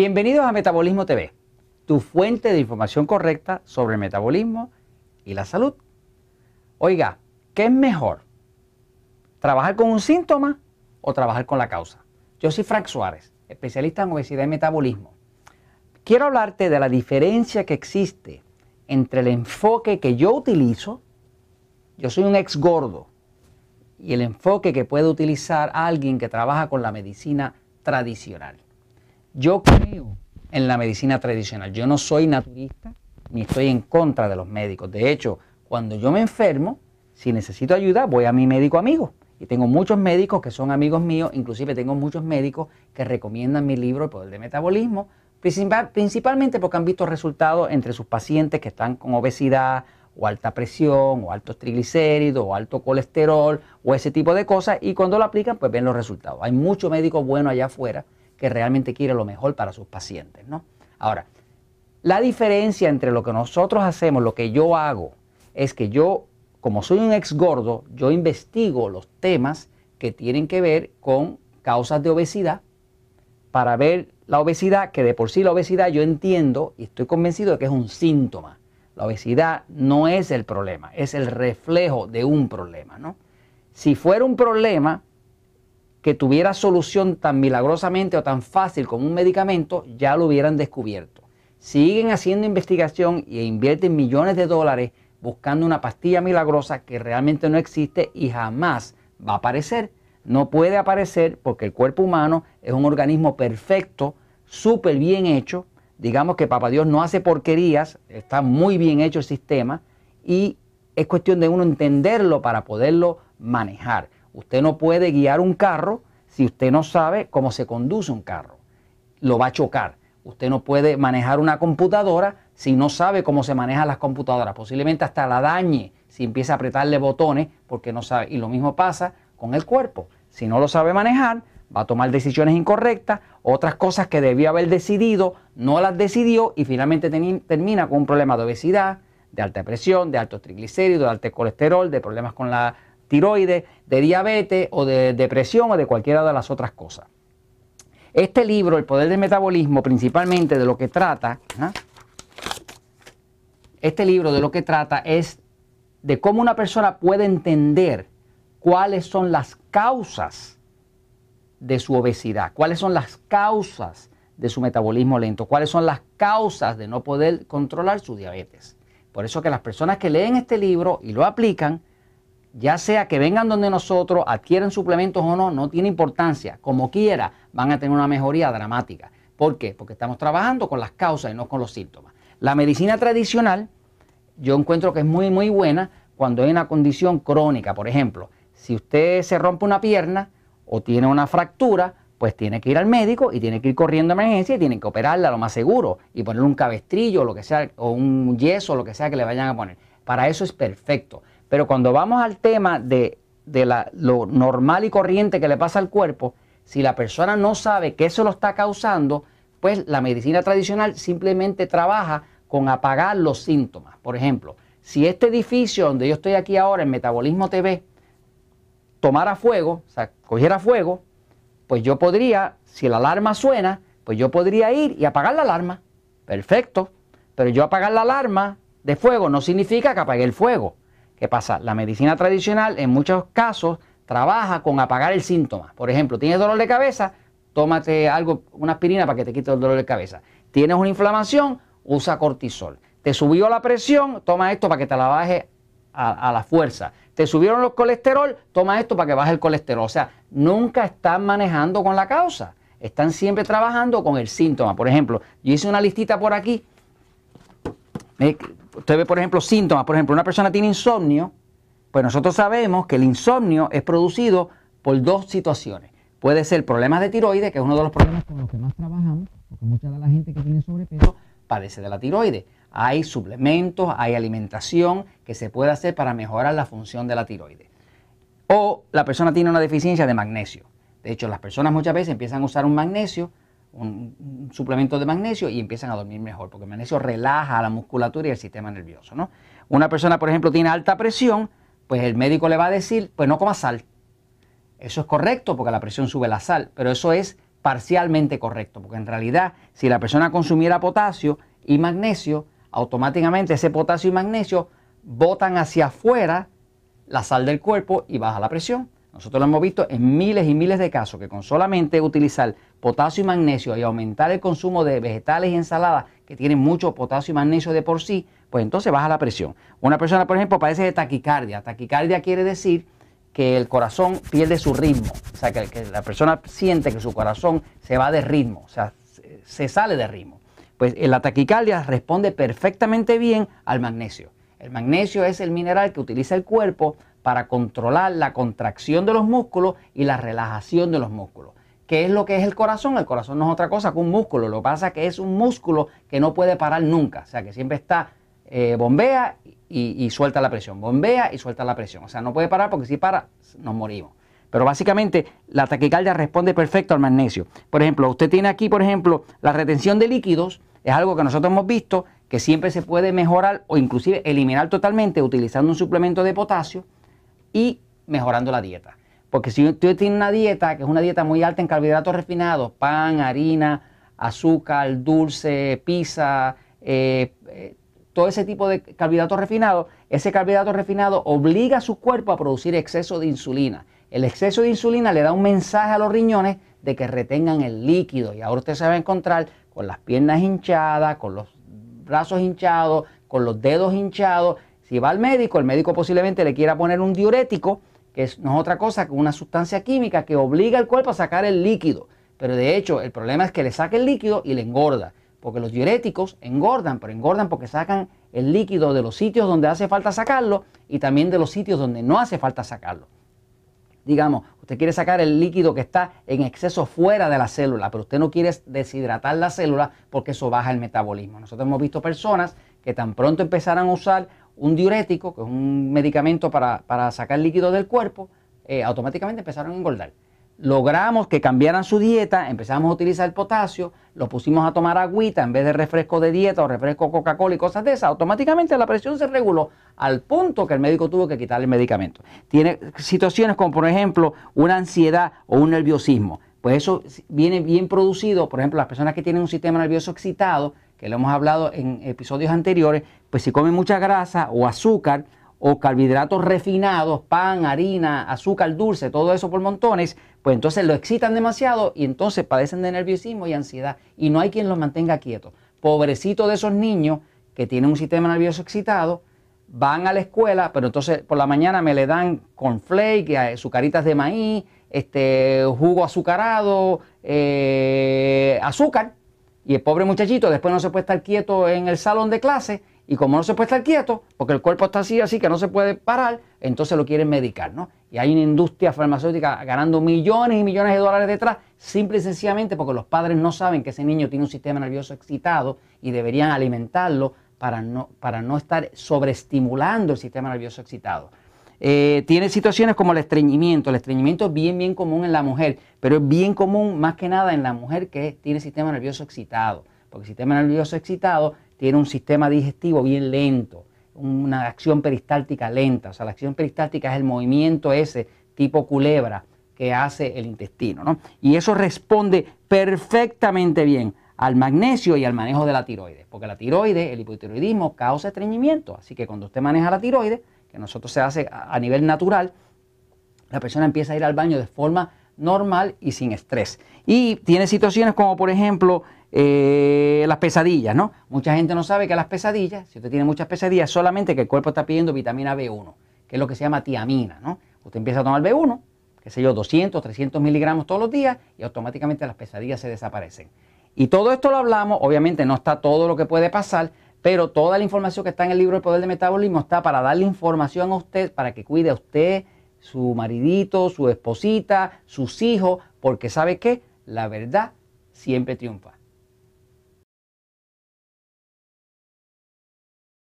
Bienvenidos a Metabolismo TV, tu fuente de información correcta sobre el metabolismo y la salud. Oiga, ¿qué es mejor? ¿Trabajar con un síntoma o trabajar con la causa? Yo soy Frank Suárez, especialista en obesidad y metabolismo. Quiero hablarte de la diferencia que existe entre el enfoque que yo utilizo, yo soy un ex gordo, y el enfoque que puede utilizar alguien que trabaja con la medicina tradicional. Yo creo en la medicina tradicional. Yo no soy naturista ni estoy en contra de los médicos. De hecho, cuando yo me enfermo, si necesito ayuda, voy a mi médico amigo. Y tengo muchos médicos que son amigos míos, inclusive tengo muchos médicos que recomiendan mi libro El Poder del Metabolismo, principalmente porque han visto resultados entre sus pacientes que están con obesidad o alta presión o altos triglicéridos o alto colesterol o ese tipo de cosas y cuando lo aplican pues ven los resultados. Hay muchos médicos buenos allá afuera que realmente quieren lo mejor para sus pacientes, ¿no? Ahora, la diferencia entre lo que nosotros hacemos, lo que yo hago, es que yo, como soy un ex gordo, yo investigo los temas que tienen que ver con causas de obesidad para ver la obesidad, que de por sí la obesidad yo entiendo y estoy convencido de que es un síntoma. La obesidad no es el problema, es el reflejo de un problema, ¿no? Si fuera un problema, que tuviera solución tan milagrosamente o tan fácil como un medicamento, ya lo hubieran descubierto. Siguen haciendo investigación e invierten millones de dólares buscando una pastilla milagrosa que realmente no existe y jamás va a aparecer. No puede aparecer porque el cuerpo humano es un organismo perfecto, súper bien hecho. Digamos que Papá Dios no hace porquerías, está muy bien hecho el sistema y es cuestión de uno entenderlo para poderlo manejar. Usted no puede guiar un carro si usted no sabe cómo se conduce un carro. Lo va a chocar. Usted no puede manejar una computadora si no sabe cómo se manejan las computadoras. Posiblemente hasta la dañe si empieza a apretarle botones porque no sabe. Y lo mismo pasa con el cuerpo. Si no lo sabe manejar, va a tomar decisiones incorrectas, otras cosas que debió haber decidido, no las decidió y finalmente termina con un problema de obesidad, de alta presión, de altos triglicéridos, de alto colesterol, de problemas con la tiroides, de diabetes o de depresión o de cualquiera de las otras cosas. Este libro, El Poder del Metabolismo, principalmente de lo que trata, ¿ah? este libro de lo que trata es de cómo una persona puede entender cuáles son las causas de su obesidad, cuáles son las causas de su metabolismo lento, cuáles son las causas de no poder controlar su diabetes. Por eso que las personas que leen este libro y lo aplican, ya sea que vengan donde nosotros, adquieren suplementos o no, no tiene importancia. Como quiera, van a tener una mejoría dramática. ¿Por qué? Porque estamos trabajando con las causas y no con los síntomas. La medicina tradicional, yo encuentro que es muy, muy buena cuando hay una condición crónica. Por ejemplo, si usted se rompe una pierna o tiene una fractura, pues tiene que ir al médico y tiene que ir corriendo a emergencia y tienen que operarla lo más seguro y ponerle un cabestrillo o lo que sea, o un yeso o lo que sea que le vayan a poner. Para eso es perfecto. Pero cuando vamos al tema de, lo normal y corriente que le pasa al cuerpo, si la persona no sabe que eso lo está causando, pues la medicina tradicional simplemente trabaja con apagar los síntomas. Por ejemplo, si este edificio donde yo estoy aquí ahora, en Metabolismo TV, tomara fuego, o sea, cogiera fuego, pues yo podría, si la alarma suena, pues yo podría ir y apagar la alarma. Perfecto. Pero yo apagar la alarma de fuego no significa que apague el fuego. ¿Qué pasa? La medicina tradicional en muchos casos trabaja con apagar el síntoma. Por ejemplo, tienes dolor de cabeza, tómate algo, una aspirina para que te quite el dolor de cabeza. Tienes una inflamación, usa cortisol. Te subió la presión, toma esto para que te la baje a, la fuerza. Te subieron los colesterol, toma esto para que baje el colesterol. O sea, nunca están manejando con la causa. Están siempre trabajando con el síntoma. Por ejemplo, yo hice una listita por aquí usted ve, por ejemplo, síntomas. Por ejemplo, una persona tiene insomnio, pues nosotros sabemos que el insomnio es producido por dos situaciones. Puede ser problemas de tiroides, que es uno de los problemas con los que más trabajamos, porque mucha de la gente que tiene sobrepeso padece de la tiroides. Hay suplementos, hay alimentación que se puede hacer para mejorar la función de la tiroides. O la persona tiene una deficiencia de magnesio. De hecho, las personas muchas veces empiezan a usar un magnesio un, suplemento de magnesio y empiezan a dormir mejor, porque el magnesio relaja la musculatura y el sistema nervioso. ¿no? Una persona, por ejemplo, tiene alta presión, pues el médico le va a decir, pues no coma sal. Eso es correcto porque la presión sube la sal, pero eso es parcialmente correcto, porque en realidad si la persona consumiera potasio y magnesio, automáticamente ese potasio y magnesio botan hacia afuera la sal del cuerpo y baja la presión. Nosotros lo hemos visto en miles y miles de casos que con solamente utilizar potasio y magnesio y aumentar el consumo de vegetales y ensaladas que tienen mucho potasio y magnesio de por sí, pues entonces baja la presión. Una persona, por ejemplo, padece de taquicardia. Taquicardia quiere decir que el corazón pierde su ritmo, o sea, que, la persona siente que su corazón se va de ritmo, o sea, se sale de ritmo. Pues la taquicardia responde perfectamente bien al magnesio. El magnesio es el mineral que utiliza el cuerpo para controlar la contracción de los músculos y la relajación de los músculos. ¿Qué es lo que es el corazón? El corazón no es otra cosa que un músculo. Lo que pasa es que es un músculo que no puede parar nunca. O sea, que siempre está, eh, bombea y, y, suelta la presión. Bombea y suelta la presión. O sea, no puede parar porque si para, nos morimos. Pero básicamente la taquicardia responde perfecto al magnesio. Por ejemplo, usted tiene aquí, por ejemplo, la retención de líquidos. Es algo que nosotros hemos visto que siempre se puede mejorar o inclusive eliminar totalmente utilizando un suplemento de potasio y mejorando la dieta. Porque si usted tiene una dieta que es una dieta muy alta en carbohidratos refinados, pan, harina, azúcar, dulce, pizza, eh, eh, todo ese tipo de carbohidratos refinados, ese carbohidrato refinado obliga a su cuerpo a producir exceso de insulina. El exceso de insulina le da un mensaje a los riñones de que retengan el líquido y ahora usted se va a encontrar con las piernas hinchadas, con los brazos hinchados, con los dedos hinchados. Si va al médico, el médico posiblemente le quiera poner un diurético, que no es otra cosa que una sustancia química que obliga al cuerpo a sacar el líquido. Pero de hecho, el problema es que le saca el líquido y le engorda. Porque los diuréticos engordan, pero engordan porque sacan el líquido de los sitios donde hace falta sacarlo y también de los sitios donde no hace falta sacarlo. Digamos, usted quiere sacar el líquido que está en exceso fuera de la célula, pero usted no quiere deshidratar la célula porque eso baja el metabolismo. Nosotros hemos visto personas que tan pronto empezaran a usar un diurético, que es un medicamento para, sacar líquido del cuerpo, eh, automáticamente empezaron a engordar logramos que cambiaran su dieta, empezamos a utilizar el potasio, lo pusimos a tomar agüita en vez de refresco de dieta o refresco Coca-Cola y cosas de esas, automáticamente la presión se reguló al punto que el médico tuvo que quitar el medicamento. Tiene situaciones como por ejemplo una ansiedad o un nerviosismo. Pues eso viene bien producido, por ejemplo, las personas que tienen un sistema nervioso excitado, que lo hemos hablado en episodios anteriores, pues si comen mucha grasa o azúcar, o carbohidratos refinados, pan, harina, azúcar dulce, todo eso por montones, pues entonces lo excitan demasiado y entonces padecen de nerviosismo y ansiedad y no hay quien los mantenga quietos. Pobrecito de esos niños que tienen un sistema nervioso excitado, van a la escuela, pero entonces por la mañana me le dan cornflake, eh, sucaritas de maíz, este, jugo azucarado, eh, azúcar, y el pobre muchachito después no se puede estar quieto en el salón de clase y como no se puede estar quieto, porque el cuerpo está así, así que no se puede parar, entonces lo quieren medicar, ¿no? Y hay una industria farmacéutica ganando millones y millones de dólares detrás, simple y sencillamente porque los padres no saben que ese niño tiene un sistema nervioso excitado y deberían alimentarlo para no, para no estar sobreestimulando el sistema nervioso excitado. Eh, tiene situaciones como el estreñimiento. El estreñimiento es bien, bien común en la mujer, pero es bien común más que nada en la mujer que tiene sistema nervioso excitado. Porque el sistema nervioso excitado tiene un sistema digestivo bien lento, una acción peristáltica lenta. O sea, la acción peristáltica es el movimiento ese tipo culebra que hace el intestino. ¿no? Y eso responde perfectamente bien al magnesio y al manejo de la tiroides, porque la tiroides, el hipotiroidismo causa estreñimiento, así que cuando usted maneja la tiroides, que nosotros se hace a nivel natural, la persona empieza a ir al baño de forma normal y sin estrés. Y tiene situaciones como por ejemplo eh, las pesadillas, ¿no? Mucha gente no sabe que las pesadillas, si usted tiene muchas pesadillas, solamente que el cuerpo está pidiendo vitamina B1, que es lo que se llama tiamina, ¿no? Usted empieza a tomar B1, qué sé yo, 200, 300 miligramos todos los días y automáticamente las pesadillas se desaparecen. Y todo esto lo hablamos, obviamente no está todo lo que puede pasar, pero toda la información que está en el libro El Poder del Metabolismo está para darle información a usted, para que cuide a usted, su maridito, su esposita, sus hijos, porque sabe que la verdad siempre triunfa.